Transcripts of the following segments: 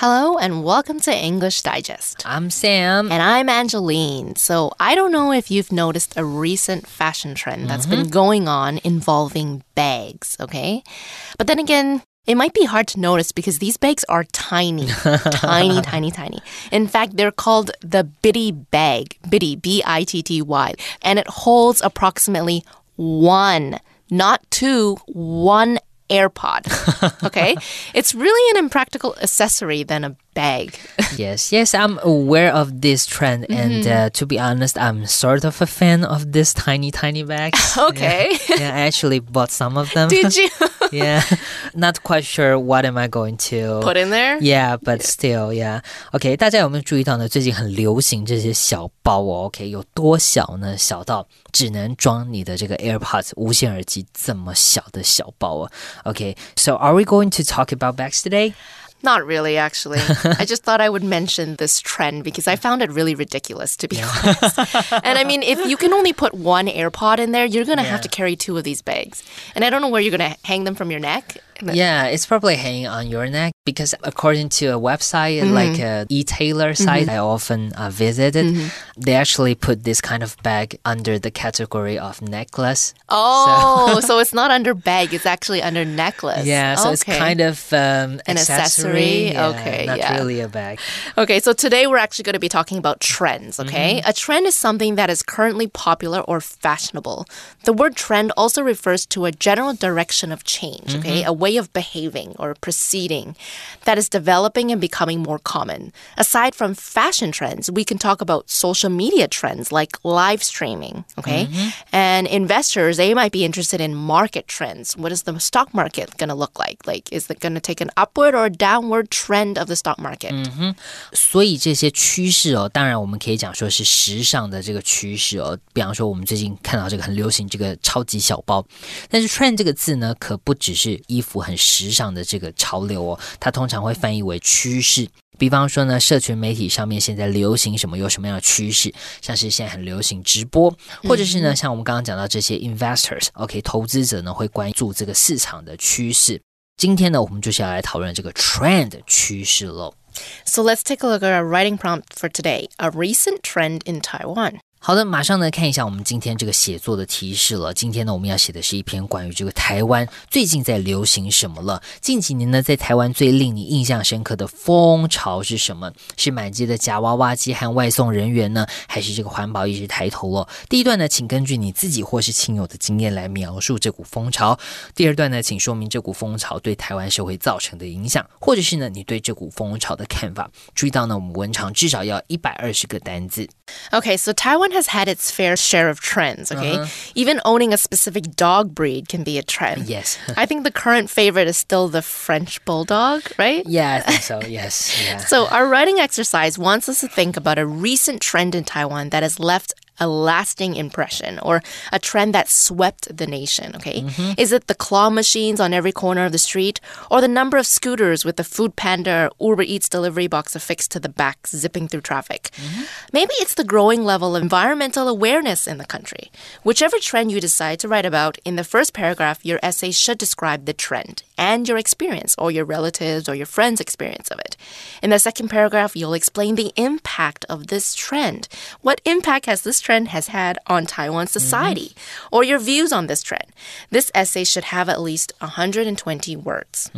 Hello and welcome to English Digest. I'm Sam. And I'm Angeline. So, I don't know if you've noticed a recent fashion trend that's been mm-hmm. going on involving bags, okay? But then again, it might be hard to notice because these bags are tiny, tiny, tiny, tiny. In fact, they're called the Bitty bag, Bitty, B I T T Y, and it holds approximately one, not two, one AirPod. Okay? it's really an impractical accessory than a bag. yes, yes, I'm aware of this trend, and Mm-hmm. uh, to be honest, I'm sort of a fan of this tiny, tiny bags. Okay. Yeah, yeah, I actually bought some of them. Did you yeah, not quite sure what am I going to put in there? Yeah, but still, yeah. OK，大家有没有注意到呢？最近很流行这些小包哦。OK，有多小呢？小到只能装你的这个 AirPods 无线耳机这么小的小包哦。OK，so、are we going to talk about bags today? Not really, actually. I just thought I would mention this trend because I found it really ridiculous, to be honest. and I mean, if you can only put one AirPod in there, you're going to have to carry two of these bags. And I don't know where you're going to hang them from your neck. Yeah, it's probably hanging on your neck because according to a website like a e-tailer site I often uh, visited, they actually put this kind of bag under the category of necklace. Oh, so, it's not under bag, it's actually under necklace. Yeah, so it's Okay. kind of um, An accessory? Yeah, Okay, not yeah. really a bag. Okay, so today we're actually going to be talking about trends, okay? Mm-hmm. A trend is something that is currently popular or fashionable. The word trend also refers to a general direction of change, okay? Mm-hmm. A way of behaving or proceeding that is developing and becoming more common. Aside from fashion trends, we can talk about social media trends like live streaming, okay? Mm-hmm. And investors, they might be interested in market trends. What is the stock market going to look like? Like, is it going to take an upward or downward trend of the stock market? 所以这些趋势哦，当然我们可以讲说是时尚的这个趋势哦。比方说，我们最近看到这个很流行这个超级小包，但是 “trend” 这个字呢，可不只是衣服 很时尚的这个潮流哦，它通常会翻译为趋势。比方说呢，社群媒体上面现在流行什么，有什么样的趋势，像是现在很流行直播，或者是呢，像我们刚刚讲到这些 investors，OK，、投资者呢会关注这个市场的趋势。今天呢，我们就是要来讨论这个 trend 趋势喽。So let's take a look at our writing prompt for today a recent trend in Taiwan. 好的，马上呢看一下我们今天这个写作的提示了。今天呢，我们要写的是一篇关于这个台湾最近在流行什么了。近几年呢，在台湾最令你印象深刻的风潮是什么？是满街的夹娃娃机和外送人员呢，还是这个环保意识抬头了？第一段呢，请根据你自己或是亲友的经验来描述这股风潮。第二段呢，请说明这股风潮对台湾社会造成的影响，或者是呢你对这股风潮的看法。注意到呢，我们文长至少要一百二十个单字。OK，so Taiwan has had its fair share of trends, okay? Uh-huh. Even owning a specific dog breed can be a trend. Yes. I think the current favorite is still the French bulldog, right? Yeah, I think so. Yes. Yeah. So, our writing exercise wants us to think about a recent trend in Taiwan that has left a lasting impression or a trend that swept the nation, okay? Mm-hmm. Is it the claw machines on every corner of the street or the number of scooters with the Food Panda or Uber Eats delivery box affixed to the back zipping through traffic? Mm-hmm. Maybe it's the growing level of environmental awareness in the country. Whichever trend you decide to write about, in the first paragraph, your essay should describe the trend and your experience or your relatives or your friends' experience of it. In the second paragraph, you'll explain the impact of this trend. What impact has this trend has had on Taiwan society or your views on this trend? This essay should have at least 120 words.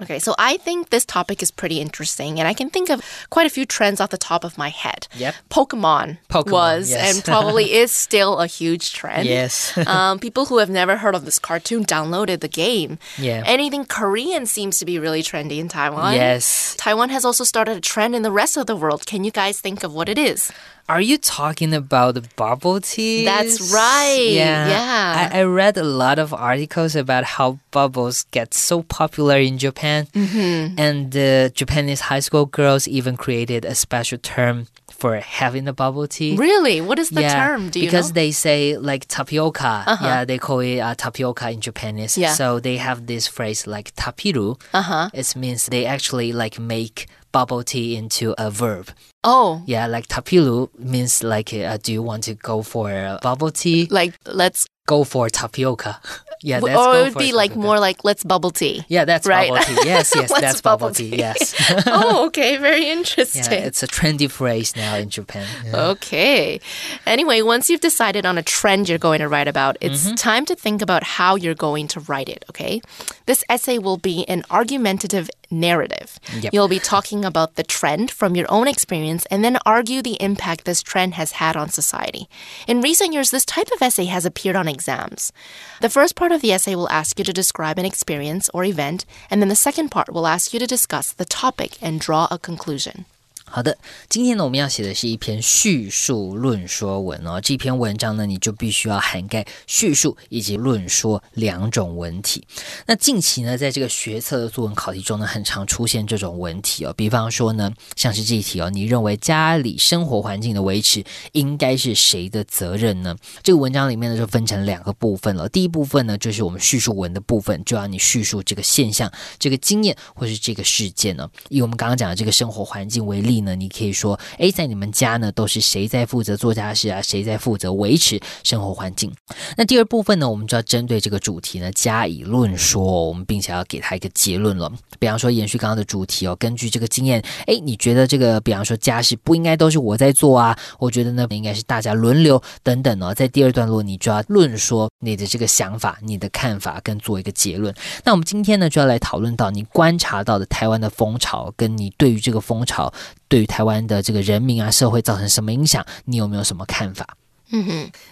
Okay, so I think this topic is pretty interesting and I can think of quite a few trends off the top of my head. Yep. Pokemon, Pokemon, was yes. and probably is still a huge trend. Yes. um, people who have never heard of this cartoon downloaded the game. Yeah. Anything Korean seems to be really trendy in Taiwan. Yes. Taiwan has also started a trend in the rest of the world. Can you guys think of what it is? Are you talking about the bubble tea? That's right. Yeah. Yeah. I, I read a lot of articles about how bubbles get so popular in Japan. Mm-hmm. And the Japanese high school girls even created a special term for having a bubble tea. Really? What is the yeah, term? Do you because know? They say like tapioca. Yeah, they call it uh, tapioca in Japanese. Yeah. So they have this phrase like tapiru. Uh-huh. It means they actually like make bubble tea into a verb. oh, Yeah, like tapiru means like uh, do you want to go for uh, bubble tea? like let's Go for tapioca. Yeah, let's or it would be like more like let's bubble tea. Yeah, that's Right. bubble tea. Yes, yes, that's bubble tea. tea. Yes. oh, okay, very interesting. yeah, it's a trendy phrase now in Japan. Yeah. Okay. Anyway, once you've decided on a trend you're going to write about, it's Mm-hmm. time to think about how you're going to write it, okay? This essay will be an argumentative narrative. Yep. You'll be talking about the trend from your own experience and then argue the impact this trend has had on society. In recent years, this type of essay has appeared on exams. The first part of the essay will ask you to describe an experience or event, and then the second part will ask you to discuss the topic and draw a conclusion. 好的，今天呢，我们要写的是一篇叙述论说文哦。这篇文章呢，你就必须要涵盖叙述以及论说两种文体。那近期呢，在这个学测的作文考题中呢，很常出现这种文体哦。比方说呢，像是这一题哦，你认为家里生活环境的维持应该是谁的责任呢？这个文章里面呢，就分成两个部分了。第一部分呢，就是我们叙述文的部分，就要你叙述这个现象、这个经验或是这个事件呢。以我们刚刚讲的这个生活环境为例呢，你可以说，诶，在你们家呢，都是谁在负责做家事啊？谁在负责维持生活环境？那第二部分呢，我们就要针对这个主题呢加以论说，我们并且要给它一个结论了。比方说，延续刚刚的主题哦，根据这个经验，诶，你觉得这个，比方说家事不应该都是我在做啊？我觉得呢，应该是大家轮流等等哦。在第二段落，你就要论说你的这个想法、你的看法，跟做一个结论。那我们今天呢，就要来讨论到你观察到的台湾的风潮，跟你对于这个风潮，对于台湾的这个人民啊、社会造成什么影响，你有没有什么看法？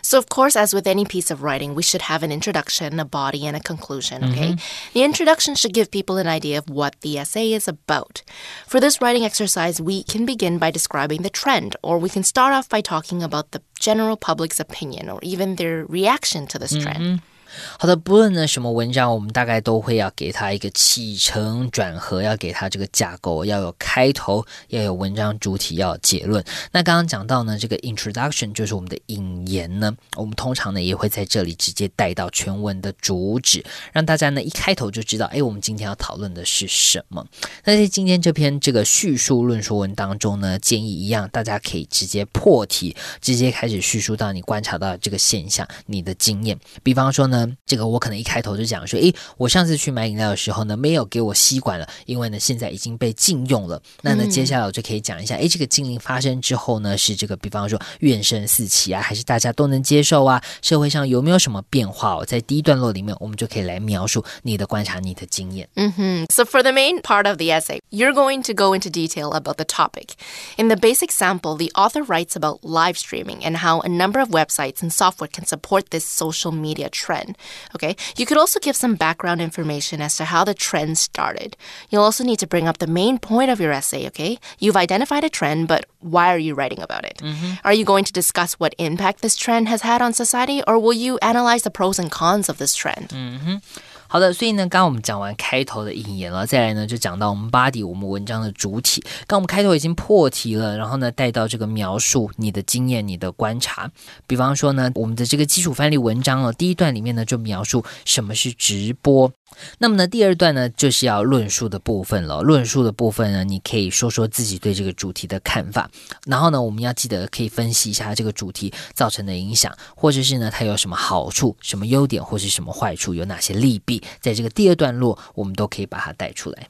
So, of course, as with any piece of writing, we should have an introduction, a body, and a conclusion, okay? The introduction should give people an idea of what the essay is about. For this writing exercise, we can begin by describing the trend, or we can start off by talking about the general public's opinion or even their reaction to this trend. 好的，不论呢什么文章，我们大概都会要给它一个起承转合，要给它这个架构，要有开头，要有文章主体，要有结论。那刚刚讲到呢，这个 introduction 就是我们的引言呢，我们通常呢也会在这里直接带到全文的主旨，让大家呢一开头就知道，哎，我们今天要讨论的是什么。那在今天这篇这个叙述论述文当中呢，建议一样，大家可以直接破题，直接开始叙述到你观察到这个现象，你的经验。比方说呢，这个我可能一开头就讲说，诶，我上次去买饮料的时候呢，没有给我吸管了，因为呢现在已经被禁用了。那呢，接下来我就可以讲一下，诶，这个禁令发生之后呢，是这个比方说怨声四起啊，还是大家都能接受啊？社会上有没有什么变化哦？在第一段落里面，我们就可以来描述你的观察、你的经验。 hmm So, for the main part of the essay, you're going to go into detail about the topic. In the basic sample, the author writes about live streaming and how a number of websites and software can support this social media trend. Okay, you could also give some background information as to how the trend started. You'll also need to bring up the main point of your essay. Okay, you've identified a trend, but why are you writing about it? Mm-hmm. Are you going to discuss what impact this trend has had on society, or will you analyze the pros and cons of this trend? Mm-hmm. 好的，所以呢，刚刚我们讲完开头的引言了，再来呢就讲到我们 body 我们文章的主体。刚我们开头已经破题了，然后呢带到这个描述你的经验、你的观察。比方说呢，我们的这个基础范例文章哦，第一段里面呢就描述什么是直播。那么呢，第二段呢就是要论述的部分了。论述的部分呢，你可以说说自己对这个主题的看法，然后呢，我们要记得可以分析一下这个主题造成的影响，或者是呢它有什么好处、什么优点或是什么坏处，有哪些利弊，在这个第二段落我们都可以把它带出来。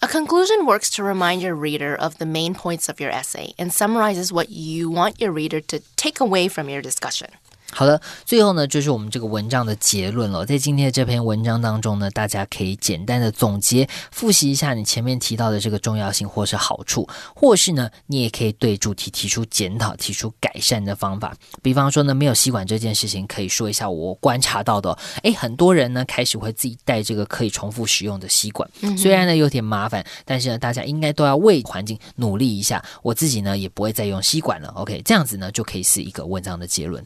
A conclusion works to remind your reader of the main points of your essay and summarizes what you want your reader to take away from your discussion. 好的，最后呢，就是我们这个文章的结论了。在今天的这篇文章当中呢，大家可以简单的总结、复习一下你前面提到的这个重要性或是好处，或是呢，你也可以对主题提出检讨、提出改善的方法。比方说呢，没有吸管这件事情，可以说一下我观察到的、哦。诶，很多人呢开始会自己带这个可以重复使用的吸管，虽然呢有点麻烦，但是呢，大家应该都要为环境努力一下。我自己呢也不会再用吸管了。OK，这样子呢就可以是一个文章的结论。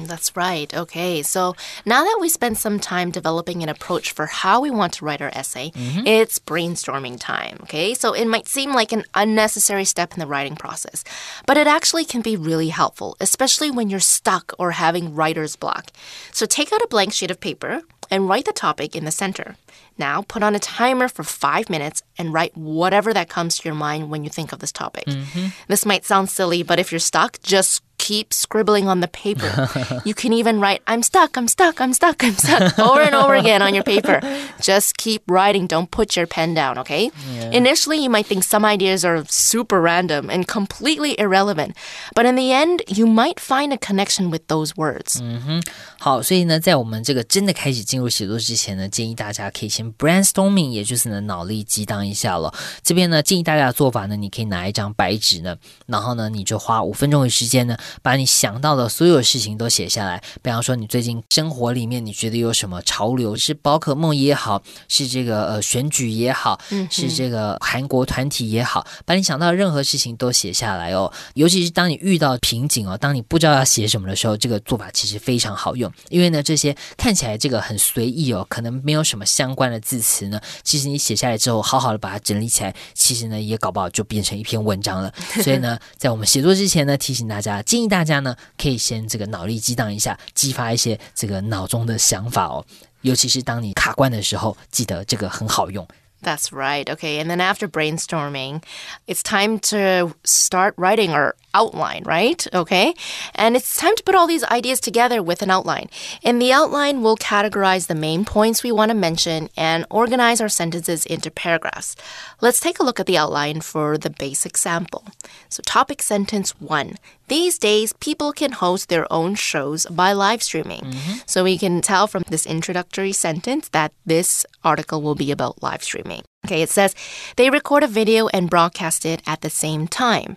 Mm, that's right. Okay, so now that we spent some time developing an approach for how we want to write our essay, it's brainstorming time. Okay, so it might seem like an unnecessary step in the writing process, but it actually can be really helpful, especially when you're stuck or having writer's block. So take out a blank sheet of paper and write the topic in the center. Now put on a timer for five minutes and write whatever that comes to your mind when you think of this topic. This might sound silly, but if you're stuck, just keep keep scribbling on the paper. you can even write, I'm stuck, I'm stuck, I'm stuck, I'm stuck over and over again on your paper. Just keep writing. Don't put your pen down, okay? Yeah. Initially, you might think some ideas are super random and completely irrelevant, but in the end, you might find a connection with those words. 嗯哼，好，所以呢，在我们这个真的开始进入写作之前呢，建议大家可以先 brainstorming，也就是呢脑力激荡一下了。这边呢，建议大家的做法呢，你可以拿一张白纸呢，然后呢，你就花五分钟的时间呢， 把你想到的所有事情都写下来。比方说，你最近生活里面你觉得有什么潮流，是宝可梦也好，是这个呃选举也好，是这个韩国团体也好，把你想到的任何事情都写下来哦。尤其是当你遇到瓶颈哦，当你不知道要写什么的时候，这个做法其实非常好用。因为呢，这些看起来这个很随意哦，可能没有什么相关的字词呢，其实你写下来之后，好好的把它整理起来，其实呢也搞不好就变成一篇文章了。所以呢，在我们写作之前呢，提醒大家，建议大家呢可以先这个脑力激荡一下，激发一些这个脑中的想法哦。尤其是当你卡关的时候，记得这个很好用。That's right. Okay. And then after brainstorming, it's time to start writing our outline, right? Okay. And it's time to put all these ideas together with an outline. In the outline, we'll categorize the main points we want to mention and organize our sentences into paragraphs. Let's take a look at the outline for the basic sample. So, topic sentence one these days, people can host their own shows by live streaming. Mm -hmm. So we can tell from this introductory sentence that this article will be about live streaming. Okay, it says they record a video and broadcast it at the same time.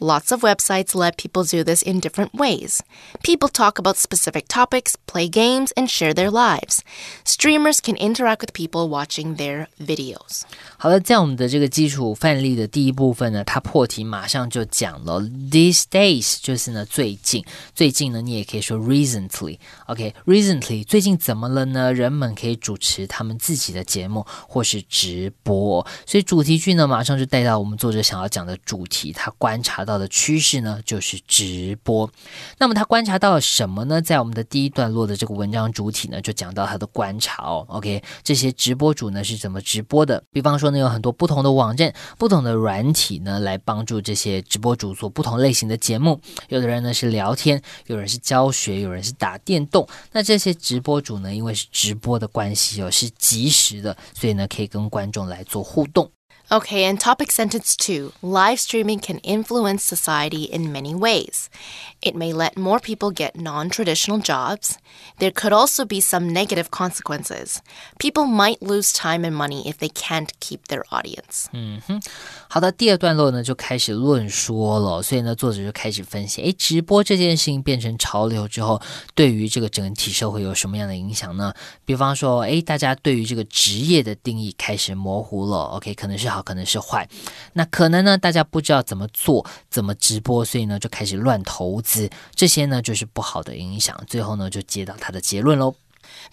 Lots of websites let people do this in different ways. People talk about specific topics, play games, and share their lives. Streamers can interact with people watching their videos. 好了，在我们的这个基础范例的第一部分呢，它破题马上就讲了 these days，就是呢最近，最近呢你也可以说 recently。OK，recently、okay, 最近怎么了呢？人们可以主持他们自己的节目或是直播，所以主题句呢马上就带到我们作者想要讲的主题，他观察到。 到的趋势呢，就是直播。那么他观察到了什么呢？在我们的第一段落的这个文章主体呢，就讲到他的观察哦。OK，这些直播主呢是怎么直播的？比方说呢，有很多不同的网站、不同的软体呢，来帮助这些直播主做不同类型的节目。有的人呢是聊天，有人是教学，有人是打电动。那这些直播主呢，因为是直播的关系哦，是即时的，所以呢可以跟观众来做互动。Okay, and topic sentence two live streaming can influence society in many ways. It may let more people get non traditional jobs. There could also be some negative consequences. People might lose time and money if they can't keep their audience. 嗯哼，好的，第二段落呢就开始论说了，所以呢，作者就开始分析，诶，直播这件事情变成潮流之后，对于这个整体社会有什么样的影响呢？比方说，诶，大家对于这个职业的定义开始模糊了。OK，可能是好。可能是坏，那可能呢？大家不知道怎么做，怎么直播，所以呢就开始乱投资， 这些呢就是不好的影响。最后呢就接到他的结论喽。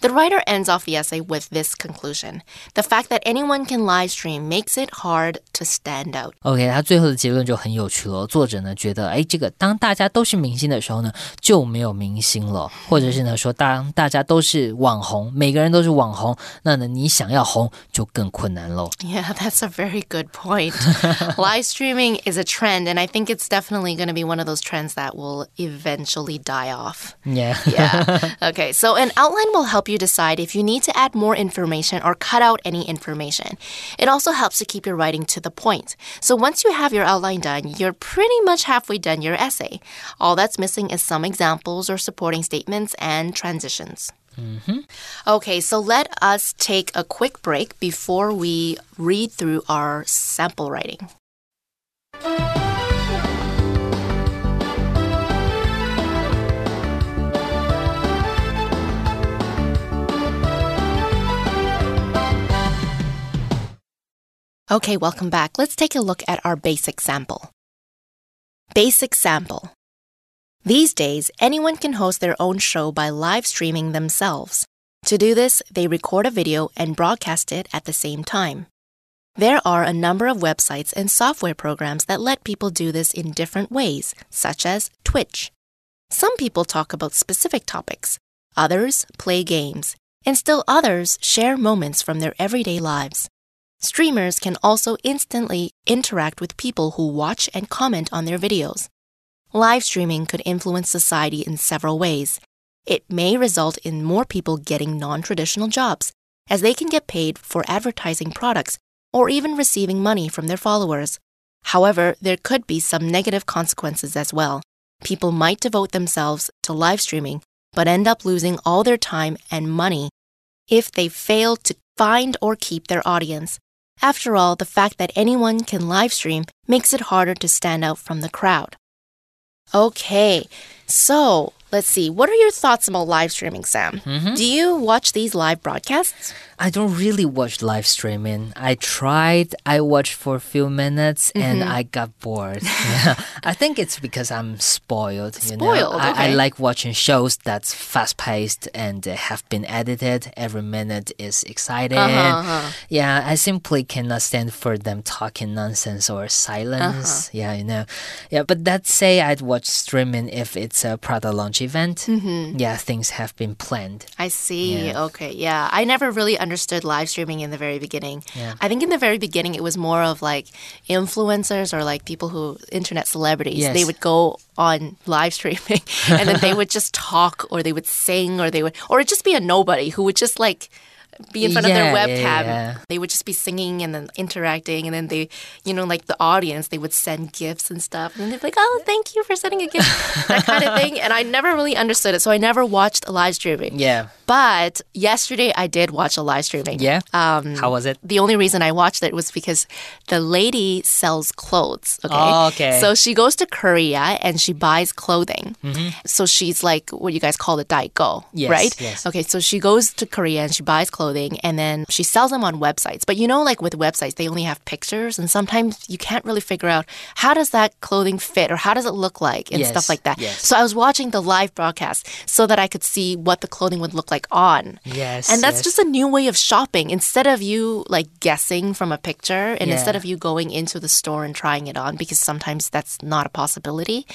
The writer ends off the essay with this conclusion The fact that anyone can live stream makes it hard to stand out. OK，他最后的结论就很有趣了。作者呢觉得，哎，这个当大家都是明星的时候呢，就没有明星了，或者是呢说，当大家都是网红，每个人都是网红，那呢你想要红就更困难喽。Yeah, that's a very good point. live streaming is a trend, and I think it's definitely going to be one of those trends that will eventually die off. Yeah. yeah. Okay, so an outline will help you decide if you need to add more information or cut out any information. It also helps to keep your writing to the point. So once you have your outline done, you're pretty much halfway done your essay. All that's missing is some examples or supporting statements and transitions. Mm -hmm. Okay, so let us take a quick break before we read through our sample writing. Okay, welcome back. Let's take a look at our basic sample. Basic sample. These days, anyone can host their own show by live streaming themselves. To do this, they record a video and broadcast it at the same time. There are a number of websites and software programs that let people do this in different ways, such as Twitch. Some people talk about specific topics, others play games, and still others share moments from their everyday lives. Streamers can also instantly interact with people who watch and comment on their videos. live streaming could influence society in several ways. It may result in more people getting non traditional jobs, as they can get paid for advertising products or even receiving money from their followers. However, there could be some negative consequences as well. People might devote themselves to live streaming, but end up losing all their time and money if they fail to find or keep their audience. After all, the fact that anyone can live stream makes it harder to stand out from the crowd. Okay, so let's see. What are your thoughts about live streaming, Sam? Do you watch these live broadcasts? I don't really watch live streaming. I tried, I watched for a few minutes and Mm-hmm. I got bored. yeah. I think it's because I'm spoiled. You Spoiled, know? I, I like watching shows that's fast paced and uh, have been edited. Every minute is exciting. Uh-huh, Yeah, I simply cannot stand for them talking nonsense or silence. Uh-huh. Yeah, you know. Yeah, but that say I'd watch streaming if it's a product launch event. Mm-hmm. Yeah, things have been planned. I see. Yeah. Okay. Yeah. I never really understood live streaming in the very beginning. Yeah. I think in the very beginning it was more of like influencers or like people who internet celebrities. Yes. They would go on live streaming and then they would just talk or they would sing or they would or it'd just be a nobody who would just like be in front of their Yeah, yeah, webcam. yeah. They would just be singing and then interacting and then they you know like the audience they would send gifts and stuff and they'd be like, "Oh, thank you for sending a gift." that kind of thing and I never really understood it. So I never watched a live streaming. Yeah. But yesterday I did watch a live streaming. Yeah. Um, How was it? the only reason I watched it was because the lady sells clothes. Okay. Oh, okay. So she goes to Korea and she buys clothing. So she's like what you guys call the daigou, Mm-hmm. Yes, right? yes. Okay. So she goes to Korea and she buys clothing and then she sells them on websites. But you know, like with websites, they only have pictures and sometimes you can't really figure out how does that clothing fit or how does it look like and Yes, stuff like that. yes. So I was watching the live broadcast so that I could see what the clothing would look like on. Yes. And that's yes. just a new way of shopping. Instead of you like guessing from a picture and instead of you going into the store and trying it on, because sometimes that's not a possibility,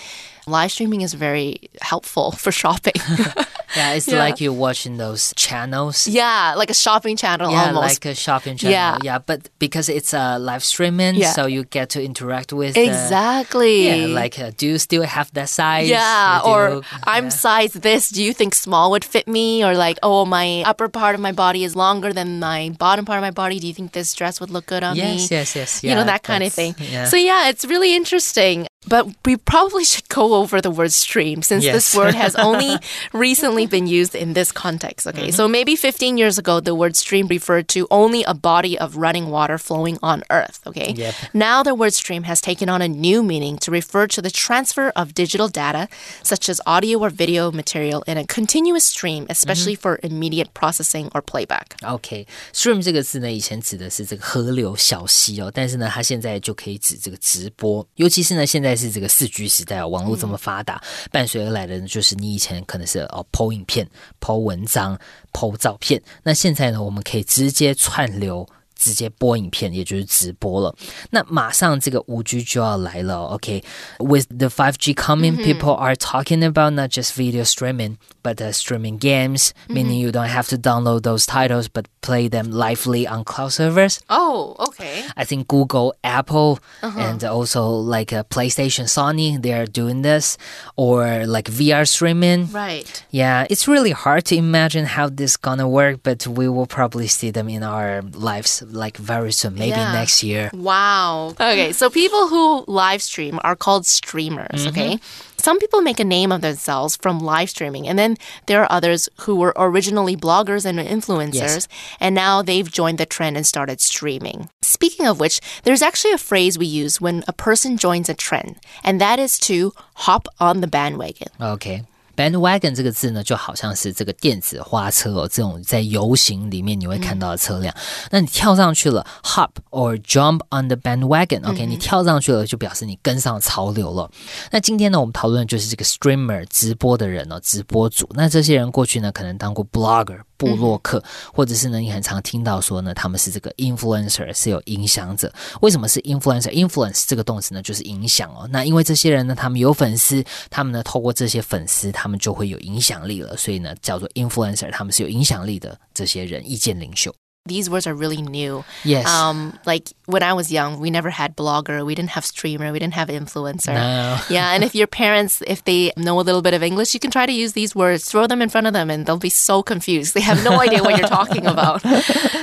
live streaming is very helpful for shopping. Yeah, it's Yeah. like you're watching those channels. yeah, like a shopping channel Yeah, almost. like a shopping channel. Yeah. yeah, but because it's a uh, live streaming, Yeah. so you get to interact with. exactly. yeah, like uh, do you still have that size? Yeah, Do or I'm size this. Do you think small would fit me? Or like, oh, my upper part of my body is longer than my bottom part of my body. Do you think this dress would look good on me? Yes, yes, yes. you know that kind of thing. Yeah. So yeah, it's really interesting But we probably should go over the word stream since this Yes. word has only recently been used in this context. Okay, Mm-hmm. so maybe 15 years ago, the word stream referred to only a body of running water flowing on Earth. Okay, Yep. now the word stream has taken on a new meaning to refer to the transfer of digital data, such as audio or video material, in a continuous stream, especially for immediate processing or playback. OK，stream、这个字呢，以前指的是这个河流、小溪哦，但是呢，它现在就可以指这个直播，尤其是呢，现在 是这个四 G 时代啊，网络这么发达，伴随而来的呢，就是你以前可能是哦剖影片、剖文章、剖照片，那现在呢，我们可以直接串流。直接播影片，也就是直播了。那马上这个五 G 就要来了哦，OK？With、the five G coming,、people are talking about not just video streaming, but uh, streaming games, meaning you don't have to download those titles, but play them lively on cloud servers. Oh, okay. I think Google, Apple, and also like uh, PlayStation, Sony, they are doing this, or like VR streaming. Right. Yeah, it's really hard to imagine how this gonna work, but we will probably see them in our lives like very soon, maybe Yeah. next year. Wow. Okay, so people who live stream are called streamers, mm-hmm. okay? Some people make a name of themselves from live streaming, and then there are others who were originally bloggers and influencers, and now they've joined the trend and started streaming. Speaking of which, there's actually a phrase we use when a person joins a trend, and that is to hop on the bandwagon. OK。Bandwagon 这个字呢，就好像是这个电子花车哦，这种在游行里面你会看到的车辆。那你跳上去了，hop or jump on the bandwagon，OK，、你跳上去了，就表示你跟上潮流了。那今天呢，我们讨论的就是这个 streamer 直播的人哦，直播主。那这些人过去呢，可能当过 blogger 部落客，或者是呢，你很常听到说呢，他们是这个 influencer，是有影响者。为什么是 influencer？influence 这个动词呢，就是影响哦。那因为这些人呢，他们有粉丝，他们呢透过这些粉丝，他们就会有影响力了，所以呢叫做 influencer，他们是有影响力的这些人，意见领袖。These words are really new. Yes. Um, like when I was young, we never had blogger, we didn't have streamer, we didn't have influencer. No. Yeah, and if your parents, if they know a little bit of English, you can try to use these words, throw them in front of them, and they'll be so confused. They have no idea what you're talking about.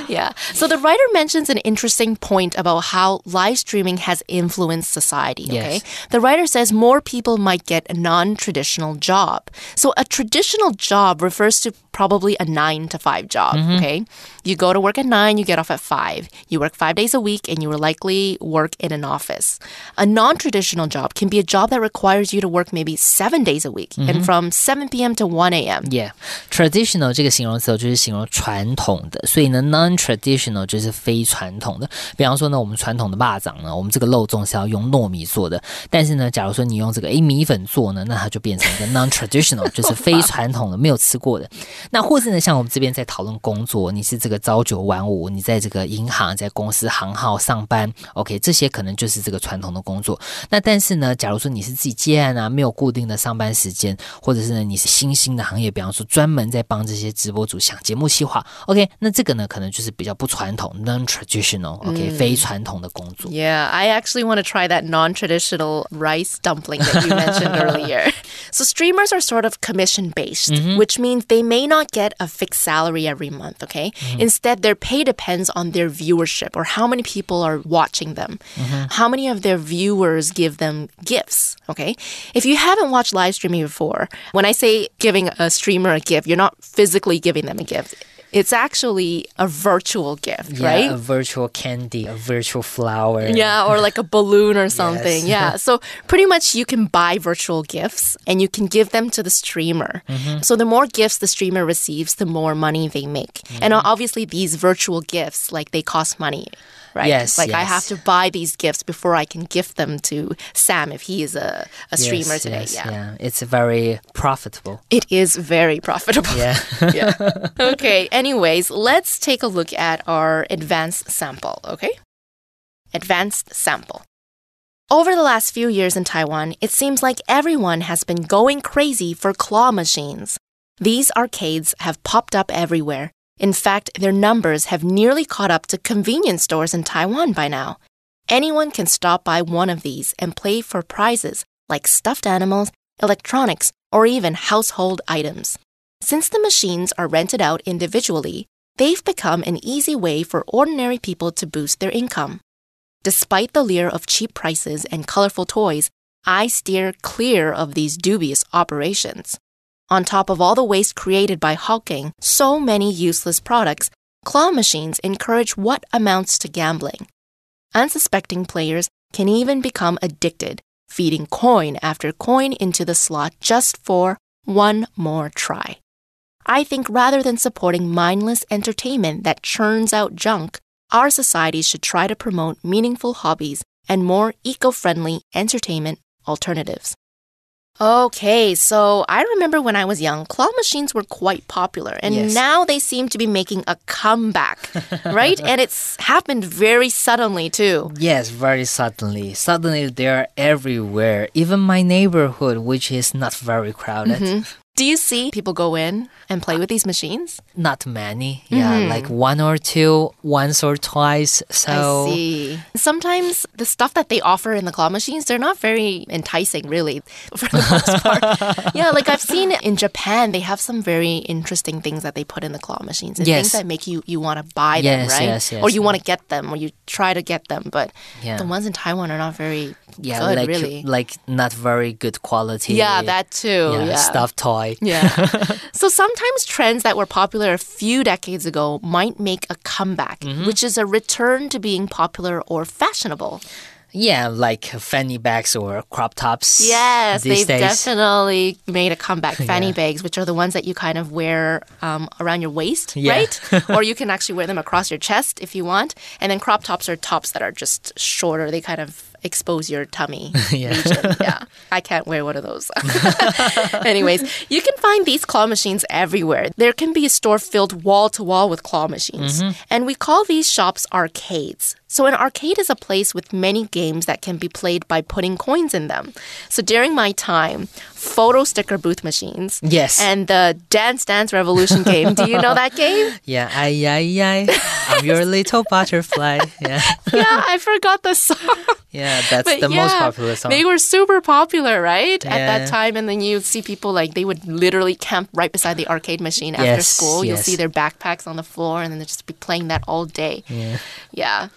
Yeah. So the writer mentions an interesting point about how live streaming has influenced society. Okay. Yes. The writer says more people might get a non traditional job. So a traditional job refers to probably a nine to five job. Okay. You go to work at nine, you get off at five. You work five days a week, and you will likely work in an office. A non traditional job can be a job that requires you to work maybe seven days a week and from 7 p.m. to 1 a.m. Yeah, traditional 这个形容词哦就是形容传统的，所以呢，non-traditional 就是非传统的。比方说呢，我们传统的蚂蚱呢，我们这个肉粽是要用糯米做的，但是呢，假如说你用这个诶米粉做呢，那它就变成一个 non-traditional，就是非传统的，没有吃过的。那或是呢，像我们这边在讨论工作，你是这个朝九 晚五，你在这个银行、在公司行号上班，OK，这些可能就是这个传统的工作。那但是呢，假如说你是自己接案啊，没有固定的上班时间，或者是呢你是新兴的行业，比方说专门在帮这些直播主想节目计划，OK，那这个呢可能就是比较不传统，non-traditional，OK，、非传统的工作。Yeah, I actually want to try that non traditional rice dumpling that you mentioned earlier. So, streamers are sort of commission based, which means they may not get a fixed salary every month, okay? Instead, their pay depends on their viewership or how many people are watching them, mm-hmm. how many of their viewers give them gifts, okay? If you haven't watched live streaming before, when I say giving a streamer a gift, you're not physically giving them a gift. It's actually a virtual gift, Yeah, right? a virtual candy, a virtual flower. Yeah, or like a balloon or something. Yeah. So pretty much you can buy virtual gifts and you can give them to the streamer. Mm-hmm. So the more gifts the streamer receives, the more money they make. And mm-hmm. obviously these virtual gifts, like they cost money. Right. Yes, Like I have to buy these gifts before I can gift them to Sam if he is a, a Yes, streamer today. yes, yeah. yeah, it's very profitable. It is very profitable. Yeah. yeah. Okay, anyways, let's take a look at our advanced sample, okay? Advanced sample. Over the last few years in Taiwan, it seems like everyone has been going crazy for claw machines. These arcades have popped up everywhere. In fact, their numbers have nearly caught up to convenience stores in Taiwan by now. Anyone can stop by one of these and play for prizes like stuffed animals, electronics, or even household items. Since the machines are rented out individually, they've become an easy way for ordinary people to boost their income. Despite the lure of cheap prices and colorful toys, I steer clear of these dubious operations. On top of all the waste created by hawking so many useless products, claw machines encourage what amounts to gambling. Unsuspecting players can even become addicted, feeding coin after coin into the slot just for one more try. I think rather than supporting mindless entertainment that churns out junk, our society should try to promote meaningful hobbies and more eco friendly entertainment alternatives. Okay, so I remember when I was young, claw machines were quite popular, and Yes. now they seem to be making a comeback, right? and it's happened very suddenly, too. Yes, very suddenly. Suddenly they're everywhere. Even my neighborhood, which is not very crowded. Mm-hmm. Do you see people go in and play with these machines? Not many. Yeah, mm-hmm. like one or two, once or twice. So I see. Sometimes the stuff that they offer in the claw machines, they're not very enticing, really, for the most part. yeah, like I've seen in Japan, they have some very interesting things that they put in the claw machines and Yes. things that make you, you want to buy them, Yes, right? yes, yes, or you yes. want to get them, or you try to get them. But Yeah. the ones in Taiwan are not very yeah, good, like really. like not very good quality. yeah, that too. yeah, Yeah. stuffed toy. Yeah. so sometimes trends that were popular a few decades ago might make a comeback, Mm-hmm. which is a return to being popular or fashionable. Yeah, like fanny bags or crop tops. Yes, they've days. definitely made a comeback. Fanny Yeah. bags, which are the ones that you kind of wear um, around your waist, Yeah. right? or you can actually wear them across your chest if you want. And then crop tops are tops that are just shorter. They kind of expose your tummy Yeah. region. Yeah, I can't wear one of those. Anyways, you can find these claw machines everywhere. There can be a store filled wall to wall with claw machines, mm-hmm. and we call these shops arcades. So, an arcade is a place with many games that can be played by putting coins in them. So, during my time, photo sticker booth machines. Yes. And the Dance Dance Revolution game. Do you know that game? Yeah, ay, ay, ay. I'm your little butterfly. Yeah, yeah, I forgot the song. yeah, that's But the most popular song. They were super popular, right? At that time. And then you'd see people like they would literally camp right beside the arcade machine after Yes, school. You'll see their backpacks on the floor and then they'll just be playing that all day. Yeah. Yeah.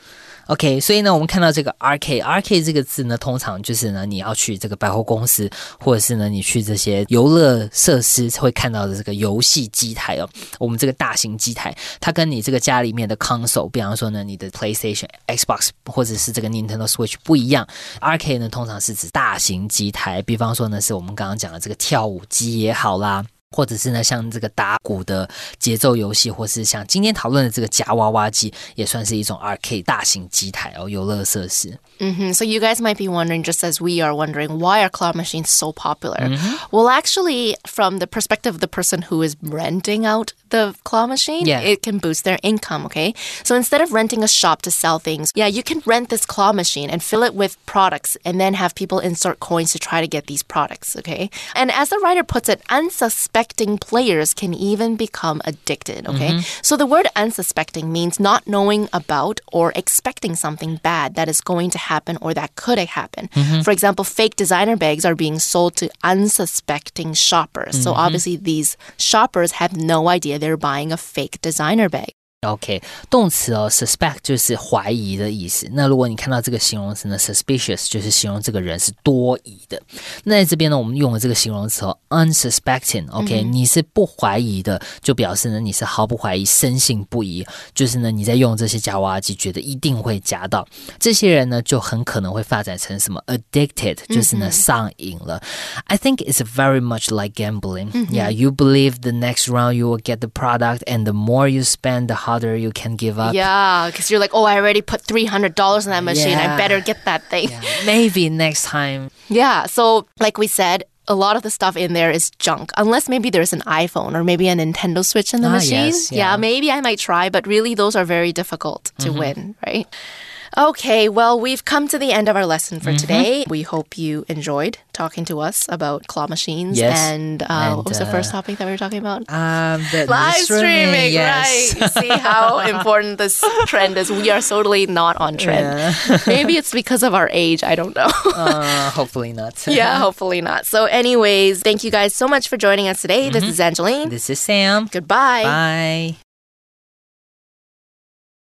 OK，所以呢，我们看到这个 R K R K 这个字呢，通常就是呢，你要去这个百货公司，或者是呢，你去这些游乐设施会看到的这个游戏机台哦。我们这个大型机台，它跟你这个家里面的 console，比方说呢，你的 PlayStation、Xbox 或者是这个 Nintendo Switch 不一样。R K 呢，通常是指大型机台，比方说呢，是我们刚刚讲的这个跳舞机也好啦。或者是呢，像这个打鼓的节奏游戏，或是像今天讨论的这个夹娃娃机，也算是一种 arcade 大型机台哦，游乐设施。 hmm So you guys might be wondering, just as we are wondering, why are claw machines so popular? Well, actually, from the perspective of the person who is renting out the claw machine, Yeah. it can boost their income. Okay, so instead of renting a shop to sell things, yeah, you can rent this claw machine and fill it with products, and then have people insert coins to try to get these products. Okay, and as the writer puts it, unsuspecting players can even become addicted. Okay, mm-hmm. so the word unsuspecting means not knowing about or expecting something bad that is going to happen or that could happen. Mm-hmm. For example, fake designer bags are being sold to unsuspecting shoppers. So mm-hmm. obviously, these shoppers have no idea they're buying a fake designer bag. OK，动词哦，suspect 就是怀疑的意思。那如果你看到这个形容词呢，suspicious 就是形容这个人是多疑的。那在这边呢，我们用了这个形容词哦，unsuspecting，OK，、你是不怀疑的，就表示呢你是毫不怀疑、深信不疑。就是呢你在用这些夹娃娃机，觉得一定会夹到。这些人呢就很可能会发展成什么 addicted，就是呢、上瘾了。I think it's very much like gambling. Yeah, you believe the next round you will get the product, and the more you spend, the harder you can give up. Yeah, because you're like, oh, I already put $300 in that machine. Yeah. I better get that thing. Yeah, maybe next time. Yeah. So, like we said, a lot of the stuff in there is junk, unless maybe there's an iPhone or maybe a Nintendo Switch in the Ah, machine. yes, yeah. Mm-hmm. maybe I might try, but really, those are very difficult to win, right? Okay, well, we've come to the end of our lesson Mm-hmm. for today. We hope you enjoyed talking to us about claw machines. Yes. And, uh, And, what was the uh, first topic that we were talking about? Um, the, the Live streaming, yes. right? See how important this trend is. We are totally not on trend. Yeah. Maybe it's because of our age. I don't know. uh, hopefully not. yeah, hopefully not. So, anyways, thank you guys so much for joining us today. This is Angeline. This is Sam. Goodbye. Bye.